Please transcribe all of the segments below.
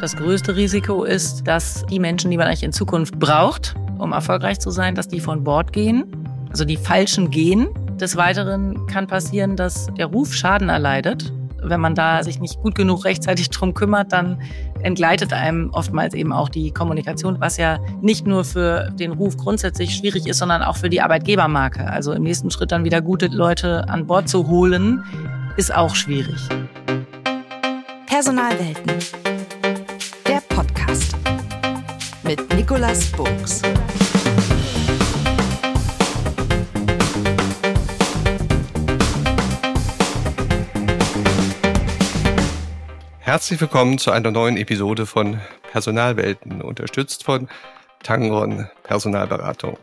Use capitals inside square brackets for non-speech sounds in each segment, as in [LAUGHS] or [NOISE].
Das größte Risiko ist, dass die Menschen, die man eigentlich in Zukunft braucht, um erfolgreich zu sein, dass die von Bord gehen, also die falschen gehen. Des Weiteren kann passieren, dass der Ruf Schaden erleidet. Wenn man da sich nicht gut genug rechtzeitig drum kümmert, dann entgleitet einem oftmals eben auch die Kommunikation, was ja nicht nur für den Ruf grundsätzlich schwierig ist, sondern auch für die Arbeitgebermarke. Also im nächsten Schritt dann wieder gute Leute an Bord zu holen, ist auch schwierig. Personalwelten. Mit Nicolas Buchs. Herzlich willkommen zu einer neuen Episode von Personalwelten, unterstützt von Tangron Personalberatung.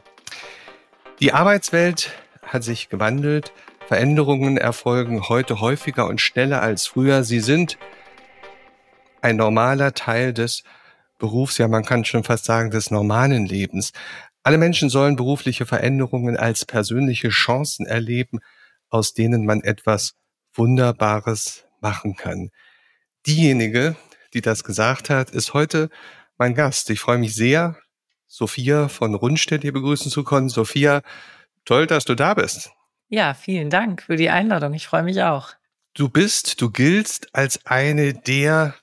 Die Arbeitswelt hat sich gewandelt. Veränderungen erfolgen heute häufiger und schneller als früher. Sie sind ein normaler Teil des Berufs, ja man kann schon fast sagen des normalen Lebens. Alle Menschen sollen berufliche Veränderungen als persönliche Chancen erleben, aus denen man etwas Wunderbares machen kann. Diejenige, die das gesagt hat, ist heute mein Gast. Ich freue mich sehr, Sophia von Rundstedt hier begrüßen zu können. Sophia, toll, dass du da bist. Ja, vielen Dank für die Einladung. Ich freue mich auch. Du bist, du giltst als eine der,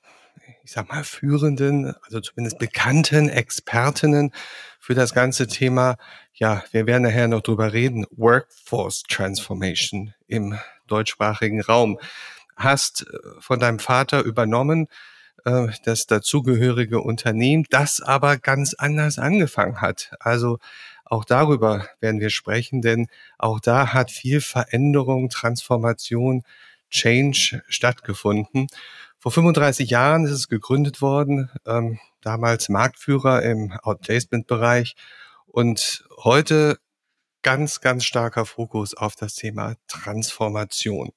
ich sag mal, führenden, also zumindest bekannten Expertinnen für das ganze Thema. Ja, wir werden nachher noch drüber reden. Workforce Transformation im deutschsprachigen Raum. Hast äh, von deinem Vater übernommen, äh, das dazugehörige Unternehmen, das aber ganz anders angefangen hat. Also auch darüber werden wir sprechen, denn auch da hat viel Veränderung, Transformation, Change stattgefunden. Vor 35 Jahren ist es gegründet worden, ähm, damals Marktführer im Outplacement-Bereich und heute ganz, ganz starker Fokus auf das Thema Transformation.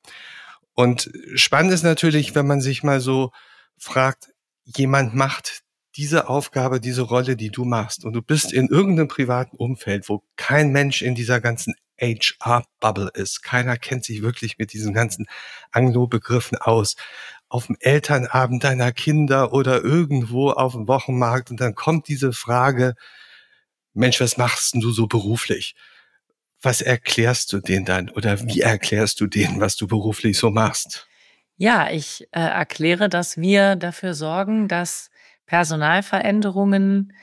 Und spannend ist natürlich, wenn man sich mal so fragt, jemand macht diese Aufgabe, diese Rolle, die du machst, und du bist in irgendeinem privaten Umfeld, wo kein Mensch in dieser ganzen HR-Bubble ist, keiner kennt sich wirklich mit diesen ganzen Anglo-Begriffen aus, auf dem Elternabend deiner Kinder oder irgendwo auf dem Wochenmarkt, und dann kommt diese Frage, Mensch, was machst denn du so beruflich? Was erklärst du denen dann oder wie erklärst du denen, was du beruflich so machst? Ja, ich äh, erkläre, dass wir dafür sorgen, dass Personalveränderungen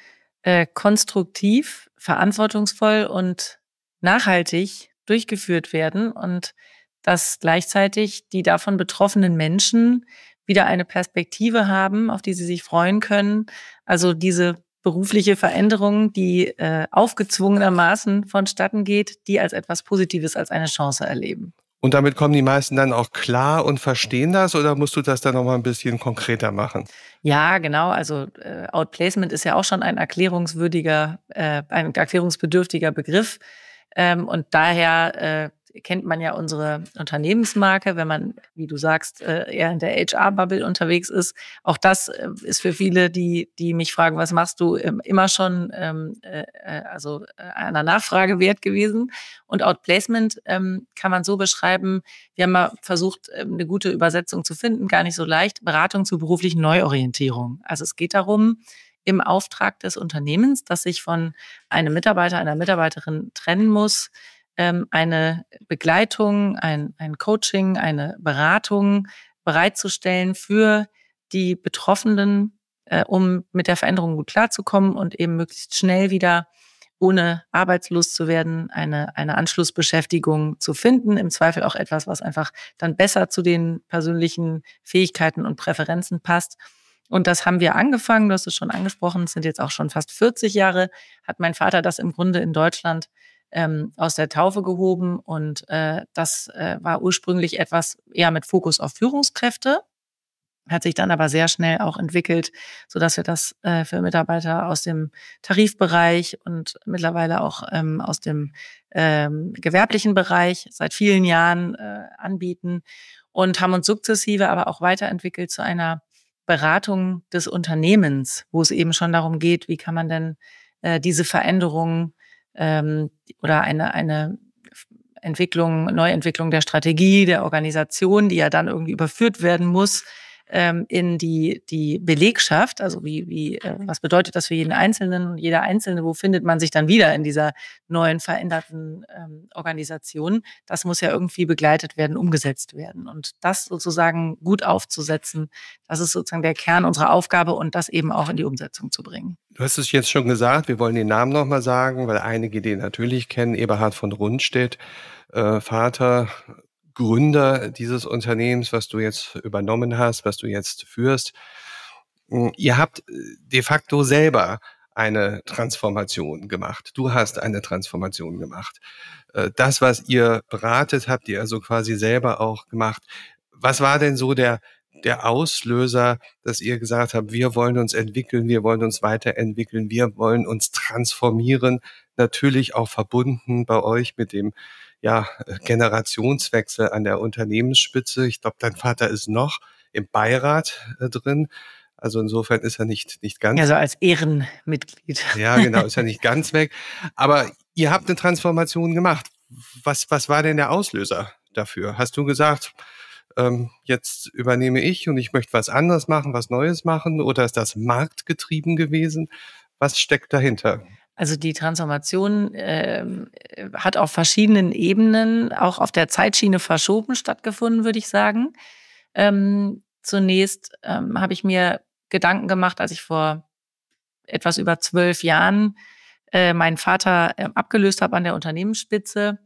äh, konstruktiv, verantwortungsvoll und nachhaltig durchgeführt werden und dass gleichzeitig die davon betroffenen Menschen wieder eine Perspektive haben, auf die sie sich freuen können. Also diese berufliche Veränderung, die äh, aufgezwungenermaßen vonstatten geht, die als etwas Positives, als eine Chance erleben. Und damit kommen die meisten dann auch klar und verstehen das oder musst du das dann noch mal ein bisschen konkreter machen? Ja, genau. Also äh, Outplacement ist ja auch schon ein erklärungswürdiger, äh, ein erklärungsbedürftiger Begriff. Ähm, und daher äh, kennt man ja unsere Unternehmensmarke, wenn man, wie du sagst, äh, eher in der HR-Bubble unterwegs ist. Auch das äh, ist für viele, die, die mich fragen, was machst du, ähm, immer schon ähm, äh, also einer Nachfrage wert gewesen. Und Outplacement ähm, kann man so beschreiben, wir haben mal versucht, eine gute Übersetzung zu finden, gar nicht so leicht, Beratung zur beruflichen Neuorientierung. Also es geht darum, im Auftrag des Unternehmens, das sich von einem Mitarbeiter, einer Mitarbeiterin trennen muss, ähm, eine Begleitung, ein, ein Coaching, eine Beratung bereitzustellen für die Betroffenen, äh, um mit der Veränderung gut klarzukommen und eben möglichst schnell wieder ohne arbeitslos zu werden, eine, eine Anschlussbeschäftigung zu finden. Im Zweifel auch etwas, was einfach dann besser zu den persönlichen Fähigkeiten und Präferenzen passt. Und das haben wir angefangen, du hast es schon angesprochen, es sind jetzt auch schon fast 40 Jahre, hat mein Vater das im Grunde in Deutschland ähm, aus der Taufe gehoben. Und äh, das äh, war ursprünglich etwas eher mit Fokus auf Führungskräfte, hat sich dann aber sehr schnell auch entwickelt, so dass wir das äh, für Mitarbeiter aus dem Tarifbereich und mittlerweile auch ähm, aus dem ähm, gewerblichen Bereich seit vielen Jahren äh, anbieten und haben uns sukzessive aber auch weiterentwickelt zu einer Beratung des Unternehmens, wo es eben schon darum geht, wie kann man denn äh, diese Veränderungen ähm, oder eine, eine Entwicklung, Neuentwicklung der Strategie, der Organisation, die ja dann irgendwie überführt werden muss, ähm, in die, die Belegschaft, also wie, wie, äh, was bedeutet das für jeden Einzelnen und jeder Einzelne, wo findet man sich dann wieder in dieser neuen, veränderten ähm, Organisation, das muss ja irgendwie begleitet werden, umgesetzt werden. Und das sozusagen gut aufzusetzen, das ist sozusagen der Kern unserer Aufgabe und das eben auch in die Umsetzung zu bringen. Du hast es jetzt schon gesagt, wir wollen den Namen nochmal sagen, weil einige den natürlich kennen, Eberhard von Rundstedt, äh, Vater Gründer dieses Unternehmens, was du jetzt übernommen hast, was du jetzt führst. Hm, ihr habt äh, de facto selber eine Transformation gemacht. Du hast eine Transformation gemacht. Äh, das, was ihr beratet, habt ihr also quasi selber auch gemacht. Was war denn so der, der Auslöser, dass ihr gesagt habt, wir wollen uns entwickeln, wir wollen uns weiterentwickeln, wir wollen uns transformieren, natürlich auch verbunden bei euch mit dem ja, Generationswechsel an der Unternehmensspitze. Ich glaube, dein Vater ist noch im Beirat äh, drin. Also insofern ist er nicht, nicht ganz. Also als Ehrenmitglied. Ja, genau, ist er nicht ganz weg. Aber ihr habt eine Transformation gemacht. Was, was war denn der Auslöser dafür? Hast du gesagt, ähm, jetzt übernehme ich und ich möchte was anderes machen, was Neues machen? Oder ist das marktgetrieben gewesen? Was steckt dahinter? Also die Transformation äh, hat auf verschiedenen Ebenen, auch auf der Zeitschiene verschoben stattgefunden, würde ich sagen. Ähm, zunächst ähm, habe ich mir Gedanken gemacht, als ich vor etwas über zwölf Jahren äh, meinen Vater äh, abgelöst habe an der Unternehmensspitze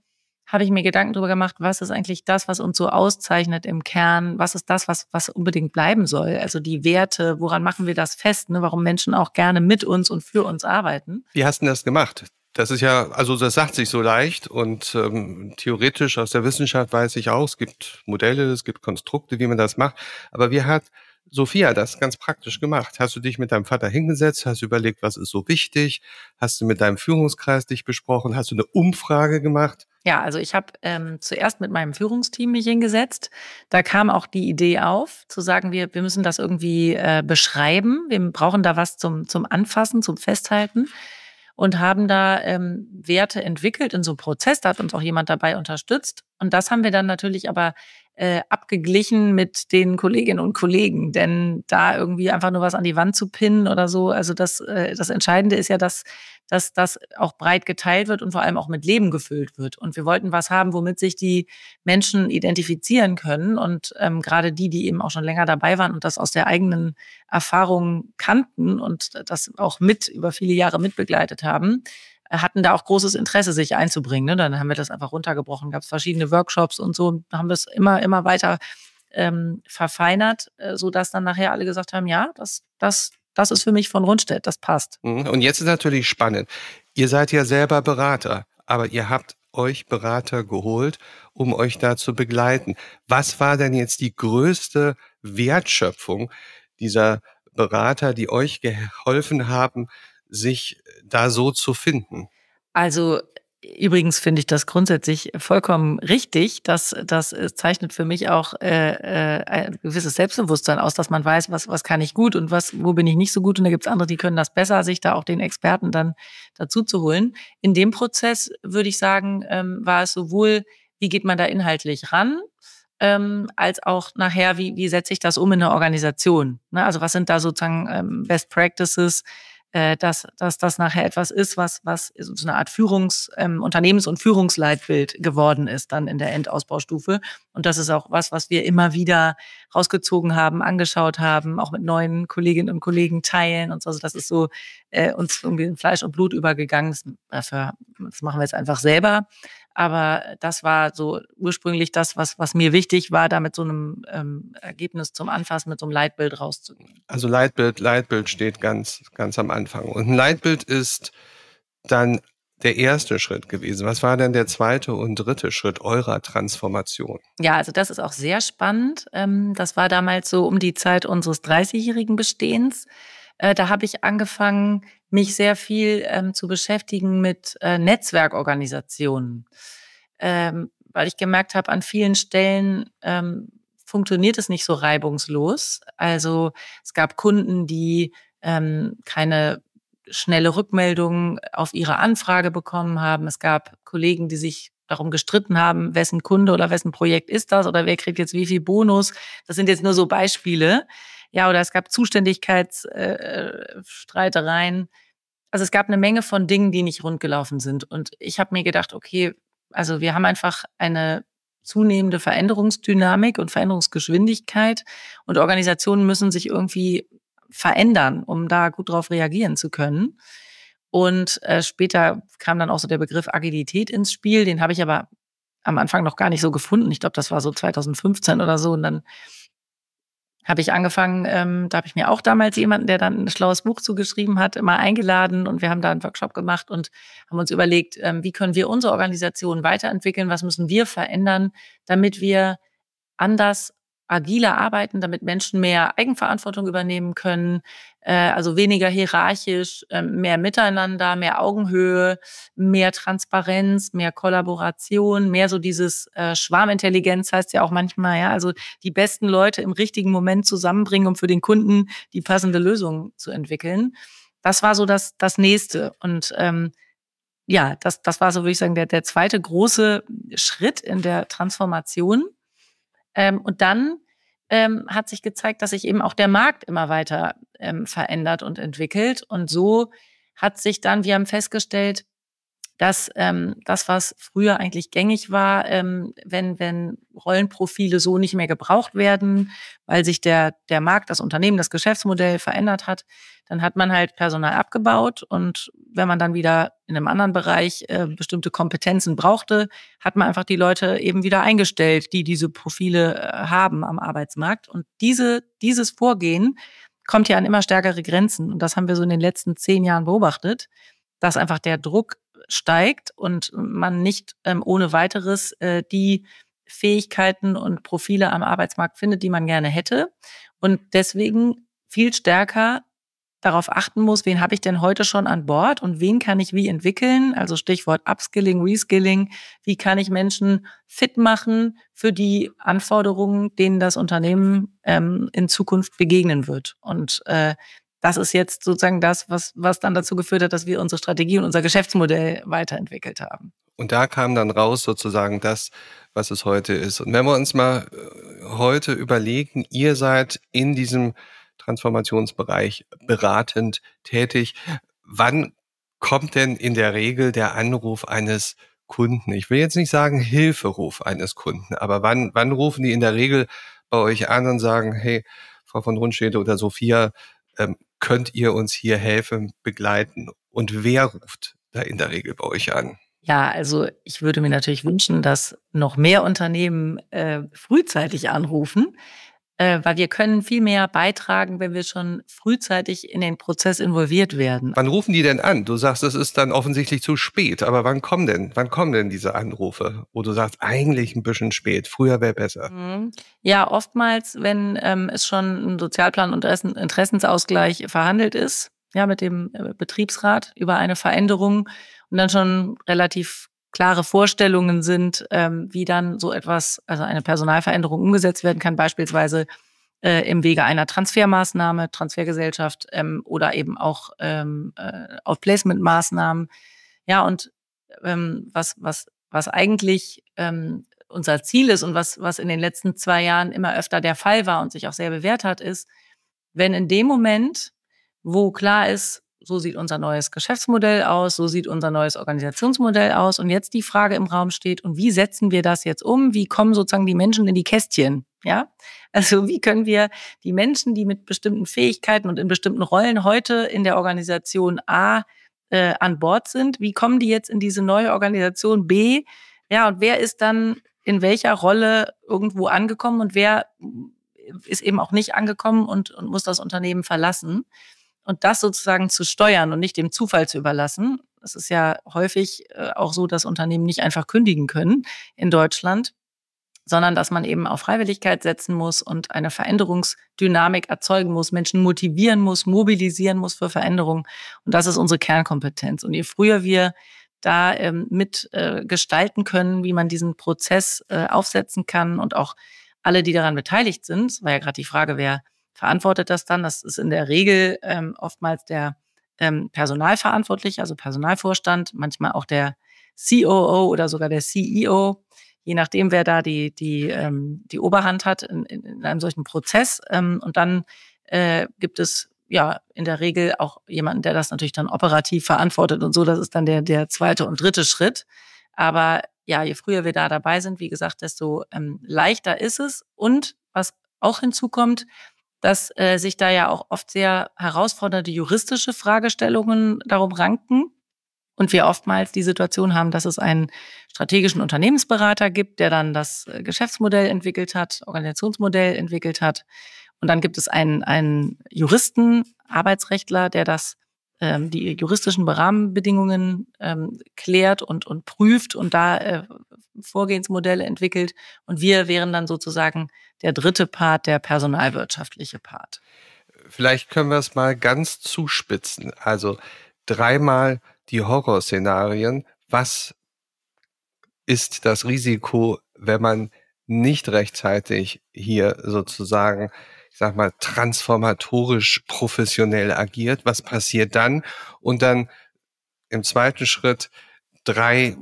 habe ich mir Gedanken darüber gemacht, was ist eigentlich das, was uns so auszeichnet im Kern? Was ist das, was, was unbedingt bleiben soll? Also die Werte, woran machen wir das fest? Ne? Warum Menschen auch gerne mit uns und für uns arbeiten? Wie hast du das gemacht? Das ist ja, also das sagt sich so leicht und ähm, theoretisch aus der Wissenschaft weiß ich auch, es gibt Modelle, es gibt Konstrukte, wie man das macht. Aber wie hat Sophia das ganz praktisch gemacht? Hast du dich mit deinem Vater hingesetzt, hast überlegt, was ist so wichtig? Hast du mit deinem Führungskreis dich besprochen? Hast du eine Umfrage gemacht? Ja, also ich habe ähm, zuerst mit meinem Führungsteam mich hingesetzt. Da kam auch die Idee auf, zu sagen, wir, wir müssen das irgendwie äh, beschreiben. Wir brauchen da was zum, zum Anfassen, zum Festhalten und haben da ähm, Werte entwickelt in so einem Prozess. Da hat uns auch jemand dabei unterstützt. Und das haben wir dann natürlich aber äh, abgeglichen mit den Kolleginnen und Kollegen. Denn da irgendwie einfach nur was an die Wand zu pinnen oder so, also das, äh, das Entscheidende ist ja, dass, dass das auch breit geteilt wird und vor allem auch mit Leben gefüllt wird. Und wir wollten was haben, womit sich die Menschen identifizieren können. Und ähm, gerade die, die eben auch schon länger dabei waren und das aus der eigenen Erfahrung kannten und das auch mit über viele Jahre mitbegleitet haben, hatten da auch großes Interesse, sich einzubringen. Ne? Dann haben wir das einfach runtergebrochen, gab es verschiedene Workshops und so, haben wir es immer, immer weiter ähm, verfeinert, äh, so dass dann nachher alle gesagt haben, ja, das, das, das ist für mich von Rundstedt, das passt. Mhm. Und jetzt ist natürlich spannend. Ihr seid ja selber Berater, aber ihr habt euch Berater geholt, um euch da zu begleiten. Was war denn jetzt die größte Wertschöpfung dieser Berater, die euch geholfen haben, sich da so zu finden? Also Übrigens finde ich das grundsätzlich vollkommen richtig. Das, das zeichnet für mich auch äh, äh, ein gewisses Selbstbewusstsein aus, dass man weiß, was, was kann ich gut und was, wo bin ich nicht so gut. Und da gibt es andere, die können das besser, sich da auch den Experten dann dazu zu holen. In dem Prozess würde ich sagen, ähm, war es sowohl, wie geht man da inhaltlich ran, ähm, als auch nachher, wie, wie setze ich das um in eine Organisation. Ne? Also was sind da sozusagen ähm, Best Practices? Äh, dass, dass das nachher etwas ist, was, was so eine Art Führungs-, ähm, Unternehmens- und Führungsleitbild geworden ist dann in der Endausbaustufe. Und das ist auch was, was wir immer wieder rausgezogen haben, angeschaut haben, auch mit neuen Kolleginnen und Kollegen teilen und so. Also das ist so äh, uns irgendwie in Fleisch und Blut übergegangen. Dafür, das machen wir jetzt einfach selber. Aber das war so ursprünglich das, was, was mir wichtig war, da mit so einem ähm, Ergebnis zum Anfassen, mit so einem Leitbild rauszugehen. Also Leitbild, Leitbild steht ganz, ganz am Anfang. Und ein Leitbild ist dann der erste Schritt gewesen. Was war denn der zweite und dritte Schritt eurer Transformation? Ja, also das ist auch sehr spannend. Ähm, das war damals so um die Zeit unseres 30-jährigen Bestehens. Äh, da habe ich angefangen, mich sehr viel ähm, zu beschäftigen mit äh, Netzwerkorganisationen, ähm, weil ich gemerkt habe, an vielen Stellen ähm, funktioniert es nicht so reibungslos. Also es gab Kunden, die ähm, keine schnelle Rückmeldung auf ihre Anfrage bekommen haben. Es gab Kollegen, die sich darum gestritten haben, wessen Kunde oder wessen Projekt ist das oder wer kriegt jetzt wie viel Bonus. Das sind jetzt nur so Beispiele. Ja, oder es gab Zuständigkeitsstreitereien. Äh, also es gab eine Menge von Dingen, die nicht rundgelaufen sind. Und ich habe mir gedacht, okay, also wir haben einfach eine zunehmende Veränderungsdynamik und Veränderungsgeschwindigkeit und Organisationen müssen sich irgendwie verändern, um da gut drauf reagieren zu können. Und äh, später kam dann auch so der Begriff Agilität ins Spiel. Den habe ich aber am Anfang noch gar nicht so gefunden. Ich glaube, das war so 2015 oder so. Und dann habe ich angefangen, ähm, da habe ich mir auch damals jemanden, der dann ein schlaues Buch zugeschrieben hat, immer eingeladen und wir haben da einen Workshop gemacht und haben uns überlegt, ähm, wie können wir unsere Organisation weiterentwickeln, was müssen wir verändern, damit wir anders agiler arbeiten, damit Menschen mehr Eigenverantwortung übernehmen können, äh, also weniger hierarchisch, äh, mehr Miteinander, mehr Augenhöhe, mehr Transparenz, mehr Kollaboration, mehr so dieses äh, Schwarmintelligenz heißt ja auch manchmal, ja, also die besten Leute im richtigen Moment zusammenbringen, um für den Kunden die passende Lösung zu entwickeln. Das war so das, das nächste. Und ähm, ja, das, das war so, würde ich sagen, der, der zweite große Schritt in der Transformation. Ähm, und dann ähm, hat sich gezeigt, dass sich eben auch der Markt immer weiter ähm, verändert und entwickelt. Und so hat sich dann, wir haben festgestellt, dass ähm, das, was früher eigentlich gängig war, ähm, wenn, wenn Rollenprofile so nicht mehr gebraucht werden, weil sich der, der Markt, das Unternehmen, das Geschäftsmodell verändert hat, dann hat man halt Personal abgebaut und wenn man dann wieder in einem anderen Bereich äh, bestimmte Kompetenzen brauchte, hat man einfach die Leute eben wieder eingestellt, die diese Profile äh, haben am Arbeitsmarkt. Und diese, dieses Vorgehen kommt ja an immer stärkere Grenzen. Und das haben wir so in den letzten zehn Jahren beobachtet, dass einfach der Druck steigt und man nicht ähm, ohne weiteres äh, die Fähigkeiten und Profile am Arbeitsmarkt findet, die man gerne hätte. Und deswegen viel stärker darauf achten muss, wen habe ich denn heute schon an Bord und wen kann ich wie entwickeln? Also Stichwort Upskilling, Reskilling. Wie kann ich Menschen fit machen für die Anforderungen, denen das Unternehmen ähm, in Zukunft begegnen wird? Und äh, das ist jetzt sozusagen das, was, was dann dazu geführt hat, dass wir unsere Strategie und unser Geschäftsmodell weiterentwickelt haben. Und da kam dann raus sozusagen das, was es heute ist. Und wenn wir uns mal äh, heute überlegen, ihr seid in diesem Transformationsbereich beratend tätig. Wann kommt denn in der Regel der Anruf eines Kunden? Ich will jetzt nicht sagen Hilferuf eines Kunden, aber wann, wann rufen die in der Regel bei euch an und sagen, hey, Frau von Rundstede oder Sophia, ähm, könnt ihr uns hier helfen, begleiten? Und wer ruft da in der Regel bei euch an? Ja, also ich würde mir natürlich wünschen, dass noch mehr Unternehmen äh, frühzeitig anrufen äh, weil wir können viel mehr beitragen, wenn wir schon frühzeitig in den Prozess involviert werden. Wann rufen die denn an? Du sagst, es ist dann offensichtlich zu spät, aber wann kommen denn, wann kommen denn diese Anrufe, wo du sagst, eigentlich ein bisschen spät, früher wäre besser? Mhm. Ja, oftmals, wenn ähm, es schon ein Sozialplan und Interessensausgleich verhandelt ist, ja, mit dem äh, Betriebsrat über eine Veränderung und dann schon relativ klare Vorstellungen sind, ähm, wie dann so etwas, also eine Personalveränderung umgesetzt werden kann, beispielsweise äh, im Wege einer Transfermaßnahme, Transfergesellschaft ähm, oder eben auch ähm, äh, Outplacement-Maßnahmen. Ja, und ähm, was, was, was eigentlich ähm, unser Ziel ist und was, was in den letzten zwei Jahren immer öfter der Fall war und sich auch sehr bewährt hat, ist, wenn in dem Moment, wo klar ist, so sieht unser neues Geschäftsmodell aus, so sieht unser neues Organisationsmodell aus. Und jetzt die Frage im Raum steht, und wie setzen wir das jetzt um? Wie kommen sozusagen die Menschen in die Kästchen? Ja, also wie können wir die Menschen, die mit bestimmten Fähigkeiten und in bestimmten Rollen heute in der Organisation A äh, an Bord sind, wie kommen die jetzt in diese neue Organisation B? Ja, und wer ist dann in welcher Rolle irgendwo angekommen und wer ist eben auch nicht angekommen und, und muss das Unternehmen verlassen? Und das sozusagen zu steuern und nicht dem Zufall zu überlassen. Es ist ja häufig äh, auch so, dass Unternehmen nicht einfach kündigen können in Deutschland, sondern dass man eben auf Freiwilligkeit setzen muss und eine Veränderungsdynamik erzeugen muss, Menschen motivieren muss, mobilisieren muss für Veränderung. Und das ist unsere Kernkompetenz. Und je früher wir da ähm, mit äh, gestalten können, wie man diesen Prozess äh, aufsetzen kann und auch alle, die daran beteiligt sind, war ja gerade die Frage, wer verantwortet das dann. Das ist in der Regel ähm, oftmals der ähm, Personalverantwortliche, also Personalvorstand, manchmal auch der COO oder sogar der CEO, je nachdem, wer da die, die, ähm, die Oberhand hat in, in, in einem solchen Prozess. Ähm, und dann äh, gibt es ja in der Regel auch jemanden, der das natürlich dann operativ verantwortet und so. Das ist dann der, der zweite und dritte Schritt. Aber ja, je früher wir da dabei sind, wie gesagt, desto ähm, leichter ist es. Und was auch hinzukommt, dass äh, sich da ja auch oft sehr herausfordernde juristische Fragestellungen darum ranken. Und wir oftmals die Situation haben, dass es einen strategischen Unternehmensberater gibt, der dann das äh, Geschäftsmodell entwickelt hat, Organisationsmodell entwickelt hat. Und dann gibt es einen, einen Juristen, Arbeitsrechtler, der das ähm, die juristischen Rahmenbedingungen ähm, klärt und, und prüft und da äh, Vorgehensmodelle entwickelt. Und wir wären dann sozusagen der dritte Part, der personalwirtschaftliche Part. Vielleicht können wir es mal ganz zuspitzen. Also dreimal die Horrorszenarien. Was ist das Risiko, wenn man nicht rechtzeitig hier sozusagen ich sag mal, transformatorisch professionell agiert. Was passiert dann? Und dann im zweiten Schritt drei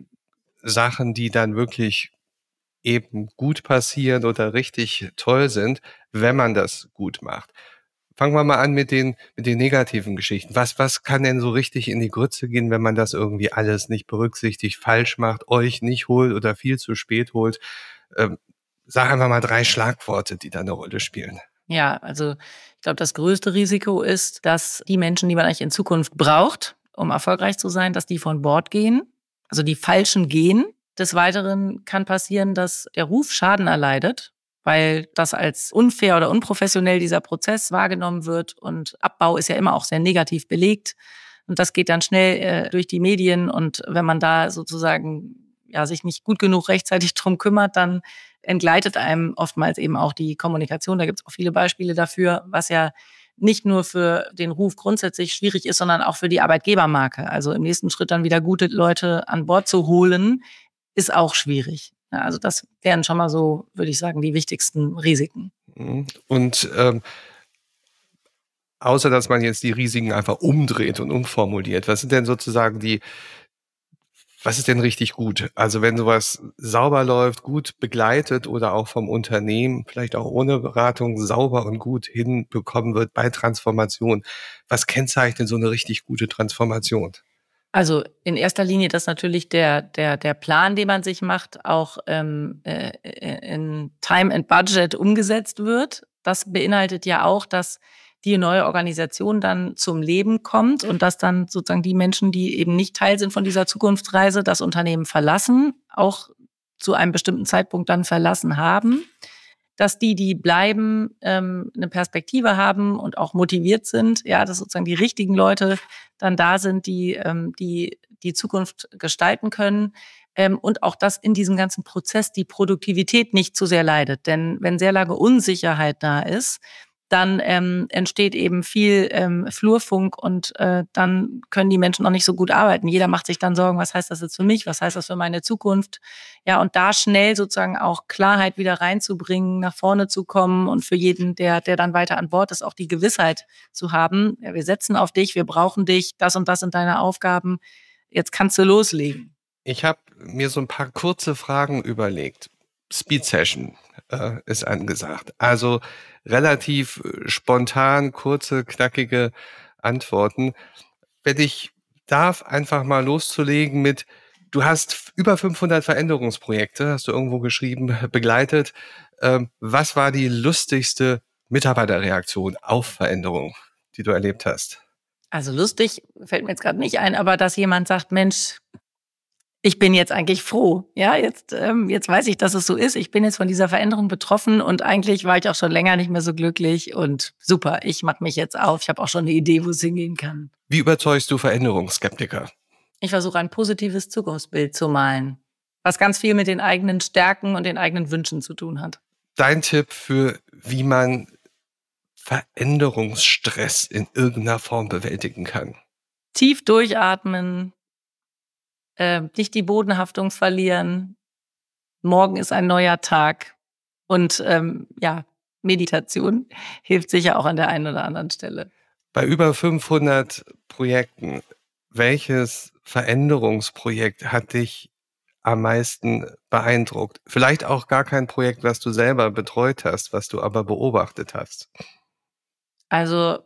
Sachen, die dann wirklich eben gut passieren oder richtig toll sind, wenn man das gut macht. Fangen wir mal an mit den, mit den negativen Geschichten. Was, was kann denn so richtig in die Grütze gehen, wenn man das irgendwie alles nicht berücksichtigt, falsch macht, euch nicht holt oder viel zu spät holt? Ähm, sag einfach mal drei Schlagworte, die da eine Rolle spielen. Ja, also ich glaube, das größte Risiko ist, dass die Menschen, die man eigentlich in Zukunft braucht, um erfolgreich zu sein, dass die von Bord gehen, also die Falschen gehen. Des Weiteren kann passieren, dass der Ruf Schaden erleidet, weil das als unfair oder unprofessionell dieser Prozess wahrgenommen wird. Und Abbau ist ja immer auch sehr negativ belegt. Und das geht dann schnell äh, durch die Medien. Und wenn man da sozusagen ja, sich nicht gut genug rechtzeitig drum kümmert, dann entgleitet einem oftmals eben auch die Kommunikation. Da gibt es auch viele Beispiele dafür, was ja nicht nur für den Ruf grundsätzlich schwierig ist, sondern auch für die Arbeitgebermarke. Also im nächsten Schritt dann wieder gute Leute an Bord zu holen, ist auch schwierig. Also das wären schon mal so, würde ich sagen, die wichtigsten Risiken. Mhm. Und ähm, außer dass man jetzt die Risiken einfach umdreht und umformuliert, was sind denn sozusagen die was ist denn richtig gut? Also wenn sowas sauber läuft, gut begleitet oder auch vom Unternehmen, vielleicht auch ohne Beratung, sauber und gut hinbekommen wird bei Transformation, was kennzeichnet so eine richtig gute Transformation? Also in erster Linie das natürlich der, der, der Plan, den man sich macht, auch ähm, äh, in Time and Budget umgesetzt wird. Das beinhaltet ja auch, dass die neue Organisation dann zum Leben kommt und dass dann sozusagen die Menschen, die eben nicht Teil sind von dieser Zukunftsreise, das Unternehmen verlassen, auch zu einem bestimmten Zeitpunkt dann verlassen haben, dass die, die bleiben, ähm, eine Perspektive haben und auch motiviert sind, ja, dass sozusagen die richtigen Leute dann da sind, die ähm, die die Zukunft gestalten können. Ähm, und auch, dass in diesem ganzen Prozess die Produktivität nicht zu sehr leidet. Denn wenn sehr lange Unsicherheit da ist, dann ähm, entsteht eben viel ähm, Flurfunk und äh, dann können die Menschen auch nicht so gut arbeiten. Jeder macht sich dann Sorgen, was heißt das jetzt für mich, was heißt das für meine Zukunft? Ja, und da schnell sozusagen auch Klarheit wieder reinzubringen, nach vorne zu kommen und für jeden, der, der dann weiter an Bord ist, auch die Gewissheit zu haben, ja, wir setzen auf dich, wir brauchen dich, das und das sind deine Aufgaben, jetzt kannst du loslegen. Ich habe mir so ein paar kurze Fragen überlegt. Speed Session äh, ist angesagt. Also relativ äh, spontan, kurze, knackige Antworten. Wenn ich darf, einfach mal loszulegen mit, du hast über 500 Veränderungsprojekte, hast du irgendwo geschrieben, [LAUGHS] begleitet. Ähm, was war die lustigste Mitarbeiterreaktion auf Veränderung, die du erlebt hast? Also lustig fällt mir jetzt gerade nicht ein, aber dass jemand sagt, Mensch, ich bin jetzt eigentlich froh. Ja, jetzt, ähm, jetzt weiß ich, dass es so ist. Ich bin jetzt von dieser Veränderung betroffen und eigentlich war ich auch schon länger nicht mehr so glücklich und super, ich mache mich jetzt auf. Ich habe auch schon eine Idee, wo es hingehen kann. Wie überzeugst du Veränderungsskeptiker? Ich versuche ein positives Zukunftsbild zu malen, was ganz viel mit den eigenen Stärken und den eigenen Wünschen zu tun hat. Dein Tipp für, wie man Veränderungsstress in irgendeiner Form bewältigen kann? Tief durchatmen, äh, nicht die Bodenhaftung verlieren. Morgen ist ein neuer Tag. Und ähm, ja, Meditation [LAUGHS] hilft sicher auch an der einen oder anderen Stelle. Bei über 500 Projekten, welches Veränderungsprojekt hat dich am meisten beeindruckt? Vielleicht auch gar kein Projekt, was du selber betreut hast, was du aber beobachtet hast. Also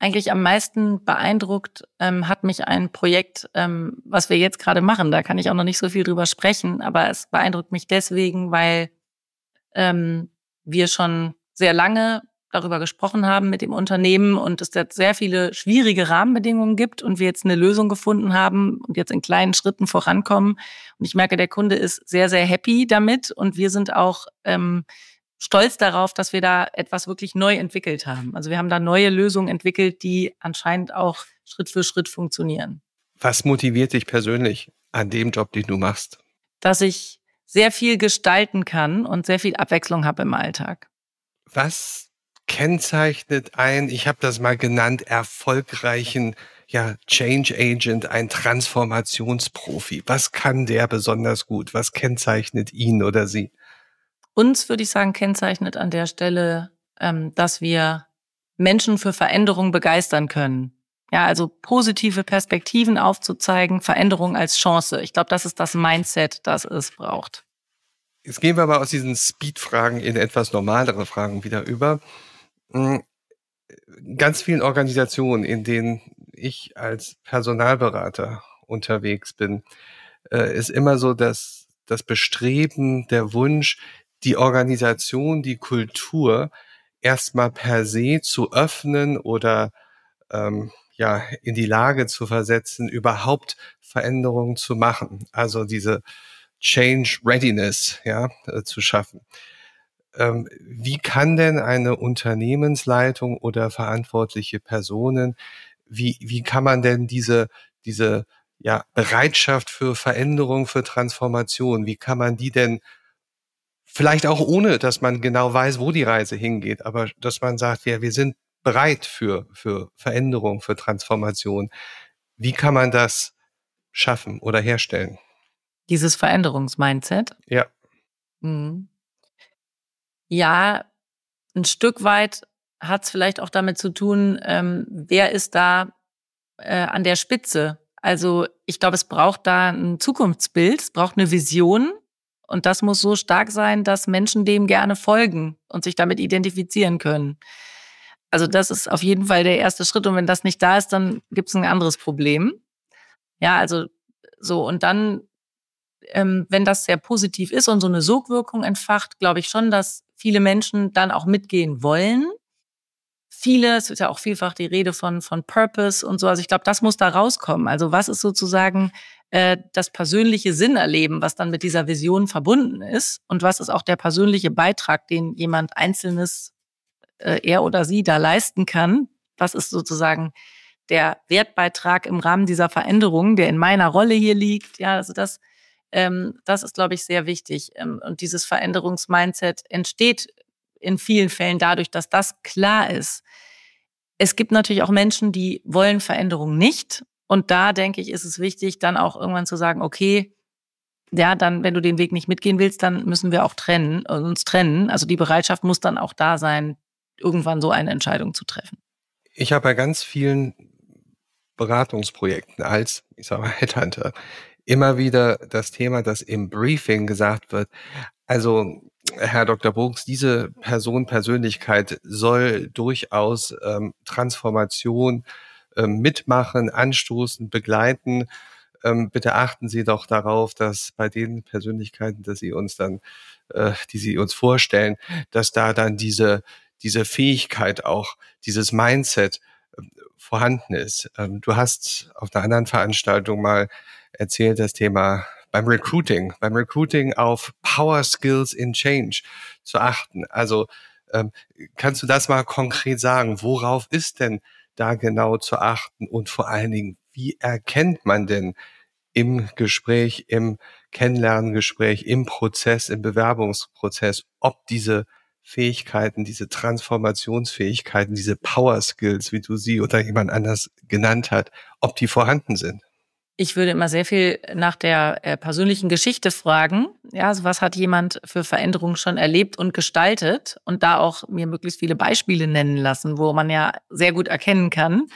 eigentlich am meisten beeindruckt ähm, hat mich ein Projekt, ähm, was wir jetzt gerade machen. Da kann ich auch noch nicht so viel drüber sprechen, aber es beeindruckt mich deswegen, weil ähm, wir schon sehr lange darüber gesprochen haben mit dem Unternehmen und es jetzt sehr viele schwierige Rahmenbedingungen gibt und wir jetzt eine Lösung gefunden haben und jetzt in kleinen Schritten vorankommen. Und ich merke, der Kunde ist sehr, sehr happy damit und wir sind auch ähm, stolz darauf, dass wir da etwas wirklich neu entwickelt haben. Also wir haben da neue Lösungen entwickelt, die anscheinend auch Schritt für Schritt funktionieren. Was motiviert dich persönlich an dem Job, den du machst? Dass ich sehr viel gestalten kann und sehr viel Abwechslung habe im Alltag. Was kennzeichnet ein, ich habe das mal genannt, erfolgreichen ja, Change Agent, ein Transformationsprofi? Was kann der besonders gut? Was kennzeichnet ihn oder sie? Uns würde ich sagen, kennzeichnet an der Stelle, ähm, dass wir Menschen für Veränderung begeistern können. Ja, also positive Perspektiven aufzuzeigen, Veränderung als Chance. Ich glaube, das ist das Mindset, das es braucht. Jetzt gehen wir mal aus diesen Speed-Fragen in etwas normalere Fragen wieder über. Hm, ganz vielen Organisationen, in denen ich als Personalberater unterwegs bin, äh, ist immer so, dass das Bestreben, der Wunsch, die Organisation, die Kultur erstmal per se zu öffnen oder ähm, ja in die Lage zu versetzen, überhaupt Veränderungen zu machen. Also diese Change Readiness ja, äh, zu schaffen. Ähm, wie kann denn eine Unternehmensleitung oder verantwortliche Personen, wie, wie kann man denn diese, diese ja, Bereitschaft für Veränderung, für Transformation, wie kann man die denn vielleicht auch ohne, dass man genau weiß, wo die Reise hingeht, aber dass man sagt, ja, wir sind bereit für, für Veränderung, für Transformation. Wie kann man das schaffen oder herstellen? Dieses Veränderungsmindset? Ja. Mhm. Ja, ein Stück weit hat es vielleicht auch damit zu tun, ähm, wer ist da äh, an der Spitze. Also ich glaube, es braucht da ein Zukunftsbild, es braucht eine Vision und das muss so stark sein, dass Menschen dem gerne folgen und sich damit identifizieren können. Also das ist auf jeden Fall der erste Schritt und wenn das nicht da ist, dann gibt es ein anderes Problem. Ja, also so und dann, ähm, wenn das sehr positiv ist und so eine Sogwirkung entfacht, glaube ich schon, dass viele Menschen dann auch mitgehen wollen. Viele, es ist ja auch vielfach die Rede von, von Purpose und so. Also ich glaube, das muss da rauskommen. Also was ist sozusagen äh, das persönliche Sinnerleben, was dann mit dieser Vision verbunden ist? Und was ist auch der persönliche Beitrag, den jemand Einzelnes, äh, er oder sie da leisten kann? Was ist sozusagen der Wertbeitrag im Rahmen dieser Veränderung, der in meiner Rolle hier liegt? Ja, also das ähm, das ist, glaube ich, sehr wichtig. Ähm, und dieses Veränderungsmindset entsteht in vielen Fällen dadurch, dass das klar ist. Es gibt natürlich auch Menschen, die wollen Veränderung nicht. Und da denke ich, ist es wichtig, dann auch irgendwann zu sagen, okay, ja, dann, wenn du den Weg nicht mitgehen willst, dann müssen wir auch trennen, uns trennen. Also die Bereitschaft muss dann auch da sein, irgendwann so eine Entscheidung zu treffen. Ich habe bei ganz vielen Beratungsprojekten als, ich sage mal, [LAUGHS] Headhunter immer wieder das Thema, das im Briefing gesagt wird. Also, Herr Dr. Bogens, diese Person, Persönlichkeit soll durchaus ähm, Transformation ähm, mitmachen, anstoßen, begleiten. Ähm, bitte achten Sie doch darauf, dass bei den Persönlichkeiten, dass Sie uns dann, äh, die Sie uns vorstellen, dass da dann diese diese Fähigkeit auch, dieses Mindset äh, vorhanden ist. Ähm, du hast auf einer anderen Veranstaltung mal erzählt, das Thema beim Recruiting, beim Recruiting auf Power Skills in Change zu achten. Also ähm, kannst du das mal konkret sagen? Worauf ist denn da genau zu achten? Und vor allen Dingen, wie erkennt man denn im Gespräch, im Kennenlerngespräch, im Prozess, im Bewerbungsprozess, ob diese Fähigkeiten, diese Transformationsfähigkeiten, diese Power Skills, wie du sie oder jemand anders genannt hat, ob die vorhanden sind? Ich würde immer sehr viel nach der äh, persönlichen Geschichte fragen. Ja, also was hat jemand für Veränderungen schon erlebt und gestaltet? Und da auch mir möglichst viele Beispiele nennen lassen, wo man ja sehr gut erkennen kann,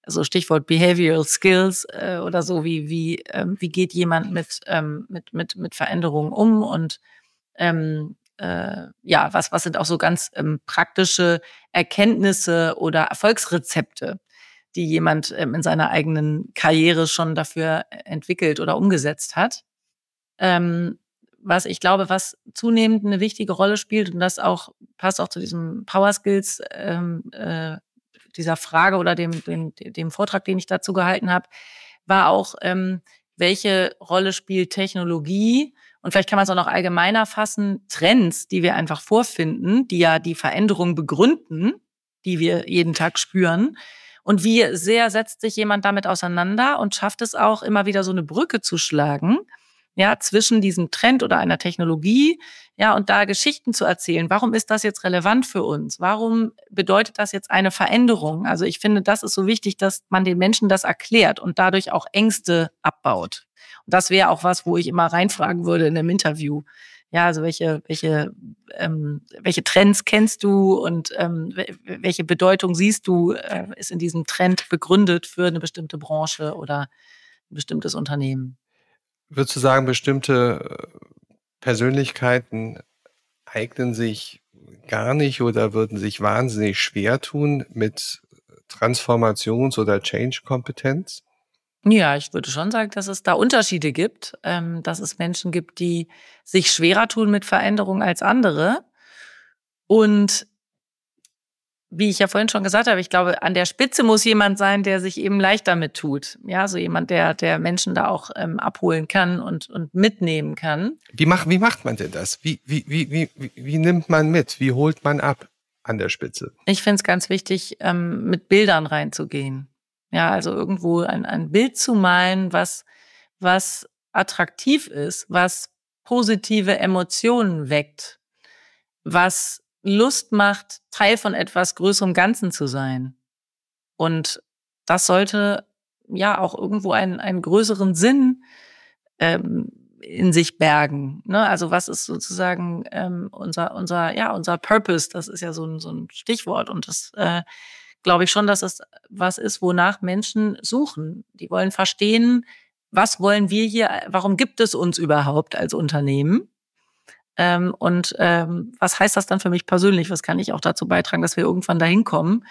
also Stichwort Behavioral Skills äh, oder so, wie, wie, ähm, wie geht jemand mit, ähm, mit, mit, mit Veränderungen um und ähm, äh, ja, was, was sind auch so ganz ähm, praktische Erkenntnisse oder Erfolgsrezepte, die jemand ähm, in seiner eigenen Karriere schon dafür entwickelt oder umgesetzt hat. Ähm, was ich glaube, was zunehmend eine wichtige Rolle spielt und das auch passt auch zu diesem Power Skills ähm, äh, dieser Frage oder dem, dem, dem Vortrag, den ich dazu gehalten habe, war auch, ähm, welche Rolle spielt Technologie und vielleicht kann man es auch noch allgemeiner fassen, Trends, die wir einfach vorfinden, die ja die Veränderung begründen, die wir jeden Tag spüren. Und wie sehr setzt sich jemand damit auseinander und schafft es auch immer wieder so eine Brücke zu schlagen ja, zwischen diesem Trend oder einer Technologie, ja, und da Geschichten zu erzählen. Warum ist das jetzt relevant für uns? Warum bedeutet das jetzt eine Veränderung? Also ich finde, das ist so wichtig, dass man den Menschen das erklärt und dadurch auch Ängste abbaut. Und das wäre auch was, wo ich immer reinfragen würde in einem Interview. Ja, also welche, welche, ähm, welche Trends kennst du und ähm, welche Bedeutung siehst du, äh, ist in diesem Trend begründet für eine bestimmte Branche oder ein bestimmtes Unternehmen? Würdest du sagen, bestimmte äh, Persönlichkeiten eignen sich gar nicht oder würden sich wahnsinnig schwer tun mit Transformations- oder Change-Kompetenz? Ja, ich würde schon sagen, dass es da Unterschiede gibt, ähm, dass es Menschen gibt, die sich schwerer tun mit Veränderung als andere. Und wie ich ja vorhin schon gesagt habe, ich glaube, an der Spitze muss jemand sein, der sich eben leicht damit tut. Ja, so jemand, der, der Menschen da auch ähm, abholen kann und, und mitnehmen kann. Wie macht, wie macht man denn das? Wie, wie, wie, wie, wie, wie nimmt man mit? Wie holt man ab an der Spitze? Ich finde es ganz wichtig, ähm, mit Bildern reinzugehen. Ja, also irgendwo ein, ein Bild zu malen, was, was attraktiv ist, was positive Emotionen weckt, was Lust macht, Teil von etwas größerem Ganzen zu sein. Und das sollte ja auch irgendwo einen, einen größeren Sinn ähm, in sich bergen. Ne? Also was ist sozusagen ähm, unser, unser, ja, unser Purpose? Das ist ja so ein, so ein Stichwort. Und das äh, glaube ich schon, dass es was ist, wonach Menschen suchen. Die wollen verstehen, was wollen wir hier, warum gibt es uns überhaupt als Unternehmen? Ähm, und ähm, was heißt das dann für mich persönlich? Was kann ich auch dazu beitragen, dass wir irgendwann dahin kommen?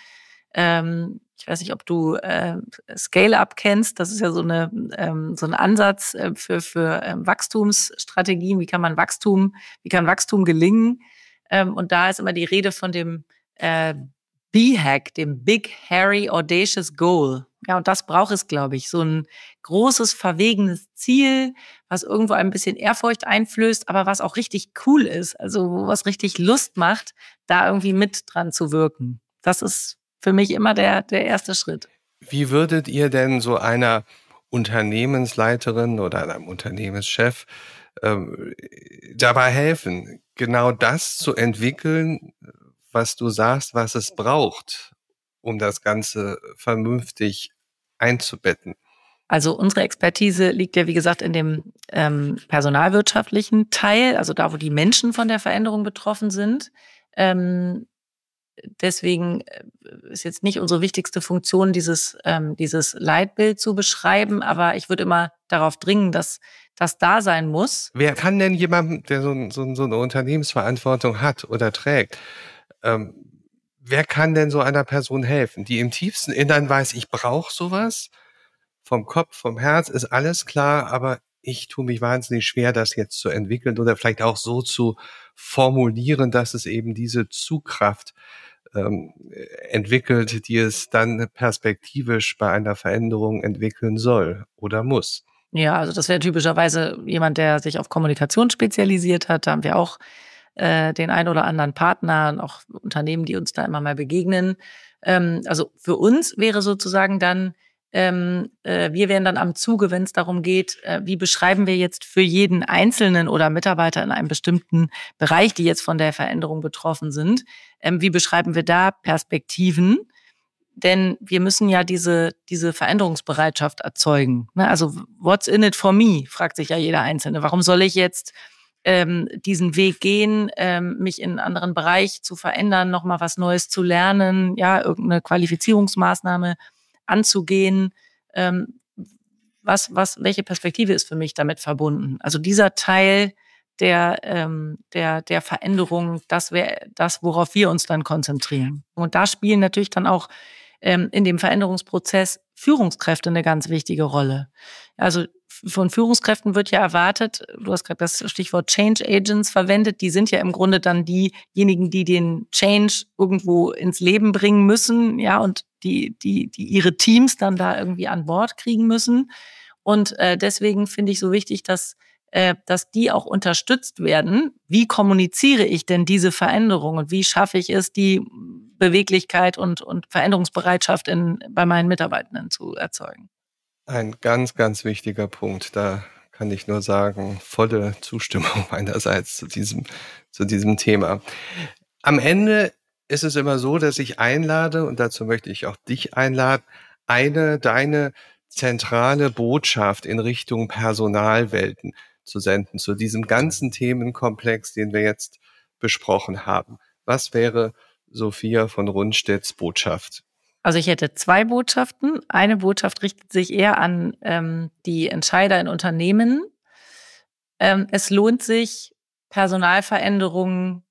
Ähm, ich weiß nicht, ob du äh, Scale-Up kennst. Das ist ja so, eine, ähm, so ein Ansatz äh, für, für ähm, Wachstumsstrategien. Wie kann man Wachstum, wie kann Wachstum gelingen? Ähm, und da ist immer die Rede von dem äh, B-Hack, dem Big Hairy Audacious Goal. Ja, und das braucht es, glaube ich. So ein großes, verwegenes Ziel, was irgendwo ein bisschen Ehrfurcht einflößt, aber was auch richtig cool ist. Also, was richtig Lust macht, da irgendwie mit dran zu wirken. Das ist für mich immer der, der erste Schritt. Wie würdet ihr denn so einer Unternehmensleiterin oder einem Unternehmenschef ähm, dabei helfen, genau das zu entwickeln, was du sagst, was es braucht, um das Ganze vernünftig einzubetten? Also unsere Expertise liegt ja, wie gesagt, in dem ähm, personalwirtschaftlichen Teil, also da, wo die Menschen von der Veränderung betroffen sind. Ähm, deswegen äh, ist jetzt nicht unsere wichtigste Funktion, dieses, ähm, dieses Leitbild zu beschreiben, aber ich würde immer darauf dringen, dass das da sein muss. Wer kann denn jemand, der so, so, so eine Unternehmensverantwortung hat oder trägt, ähm, wer kann denn so einer Person helfen, die im tiefsten Innern weiß, ich brauche sowas? Vom Kopf, vom Herz ist alles klar, aber ich tue mich wahnsinnig schwer, das jetzt zu entwickeln oder vielleicht auch so zu formulieren, dass es eben diese Zugkraft ähm, entwickelt, die es dann perspektivisch bei einer Veränderung entwickeln soll oder muss. Ja, also das wäre typischerweise jemand, der sich auf Kommunikation spezialisiert hat. Da haben wir auch äh, den ein oder anderen Partner und auch Unternehmen, die uns da immer mal begegnen. Ähm, also für uns wäre sozusagen dann, ähm, äh, wir wären dann am Zuge, wenn es darum geht, äh, wie beschreiben wir jetzt für jeden Einzelnen oder Mitarbeiter in einem bestimmten Bereich, die jetzt von der Veränderung betroffen sind, ähm, wie beschreiben wir da Perspektiven? Denn wir müssen ja diese, diese Veränderungsbereitschaft erzeugen. Ne? Also, what's in it for me? fragt sich ja jeder Einzelne. Warum soll ich jetzt ähm, diesen Weg gehen, ähm, mich in einen anderen Bereich zu verändern, nochmal was Neues zu lernen, ja, irgendeine Qualifizierungsmaßnahme anzugehen, ähm, was, was, welche Perspektive ist für mich damit verbunden? Also dieser Teil der, ähm, der, der Veränderung, das wäre das, worauf wir uns dann konzentrieren. Und da spielen natürlich dann auch ähm, in dem Veränderungsprozess Führungskräfte eine ganz wichtige Rolle. Also von Führungskräften wird ja erwartet, du hast gerade das Stichwort Change Agents verwendet, die sind ja im Grunde dann diejenigen, die den Change irgendwo ins Leben bringen müssen, ja, und die, die, die ihre Teams dann da irgendwie an Bord kriegen müssen. Und äh, deswegen finde ich so wichtig, dass äh, dass die auch unterstützt werden. Wie kommuniziere ich denn diese Veränderung und wie schaffe ich es, die Beweglichkeit und, und Veränderungsbereitschaft in, bei meinen Mitarbeitenden zu erzeugen? Ein ganz, ganz wichtiger Punkt. Da kann ich nur sagen, volle Zustimmung [LAUGHS] meinerseits zu diesem, zu diesem Thema. Am Ende ist es immer so, dass ich einlade, und dazu möchte ich auch dich einladen, eine deine zentrale Botschaft in Richtung Personalwelten zu senden, zu diesem ganzen Themenkomplex, den wir jetzt besprochen haben. Was wäre Sophia von Rundstedts Botschaft? Also ich hätte zwei Botschaften. Eine Botschaft richtet sich eher an ähm, die Entscheider in Unternehmen. Ähm, es lohnt sich, Personalveränderungen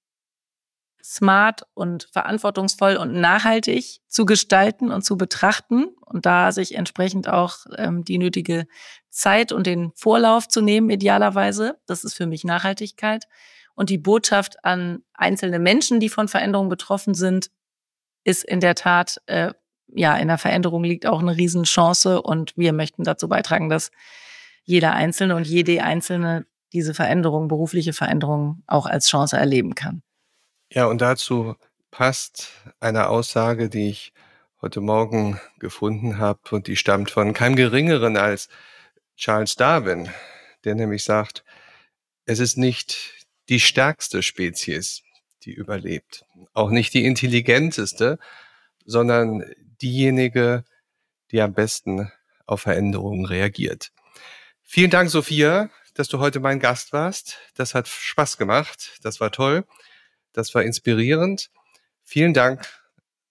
smart und verantwortungsvoll und nachhaltig zu gestalten und zu betrachten und da sich entsprechend auch ähm, die nötige Zeit und den Vorlauf zu nehmen, idealerweise. Das ist für mich Nachhaltigkeit. Und die Botschaft an einzelne Menschen, die von Veränderungen betroffen sind, ist in der Tat, äh, ja, in der Veränderung liegt auch eine Riesenchance und wir möchten dazu beitragen, dass jeder Einzelne und jede Einzelne diese Veränderung, berufliche Veränderung auch als Chance erleben kann. Ja, und dazu passt eine Aussage, die ich heute Morgen gefunden habe und die stammt von keinem Geringeren als Charles Darwin, der nämlich sagt, es ist nicht die stärkste Spezies, die überlebt, auch nicht die intelligenteste, sondern diejenige, die am besten auf Veränderungen reagiert. Vielen Dank, Sophia, dass du heute mein Gast warst. Das hat Spaß gemacht. Das war toll. Das war inspirierend. Vielen Dank,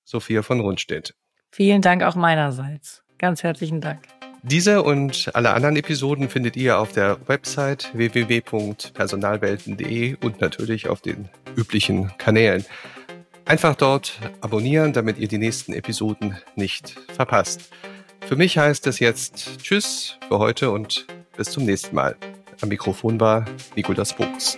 Sophia von Rundstedt. Vielen Dank auch meinerseits. Ganz herzlichen Dank. Diese und alle anderen Episoden findet ihr auf der Website www.personalwelten.de und natürlich auf den üblichen Kanälen. Einfach dort abonnieren, damit ihr die nächsten Episoden nicht verpasst. Für mich heißt es jetzt Tschüss für heute und bis zum nächsten Mal. Am Mikrofon war Nikolas Buchs.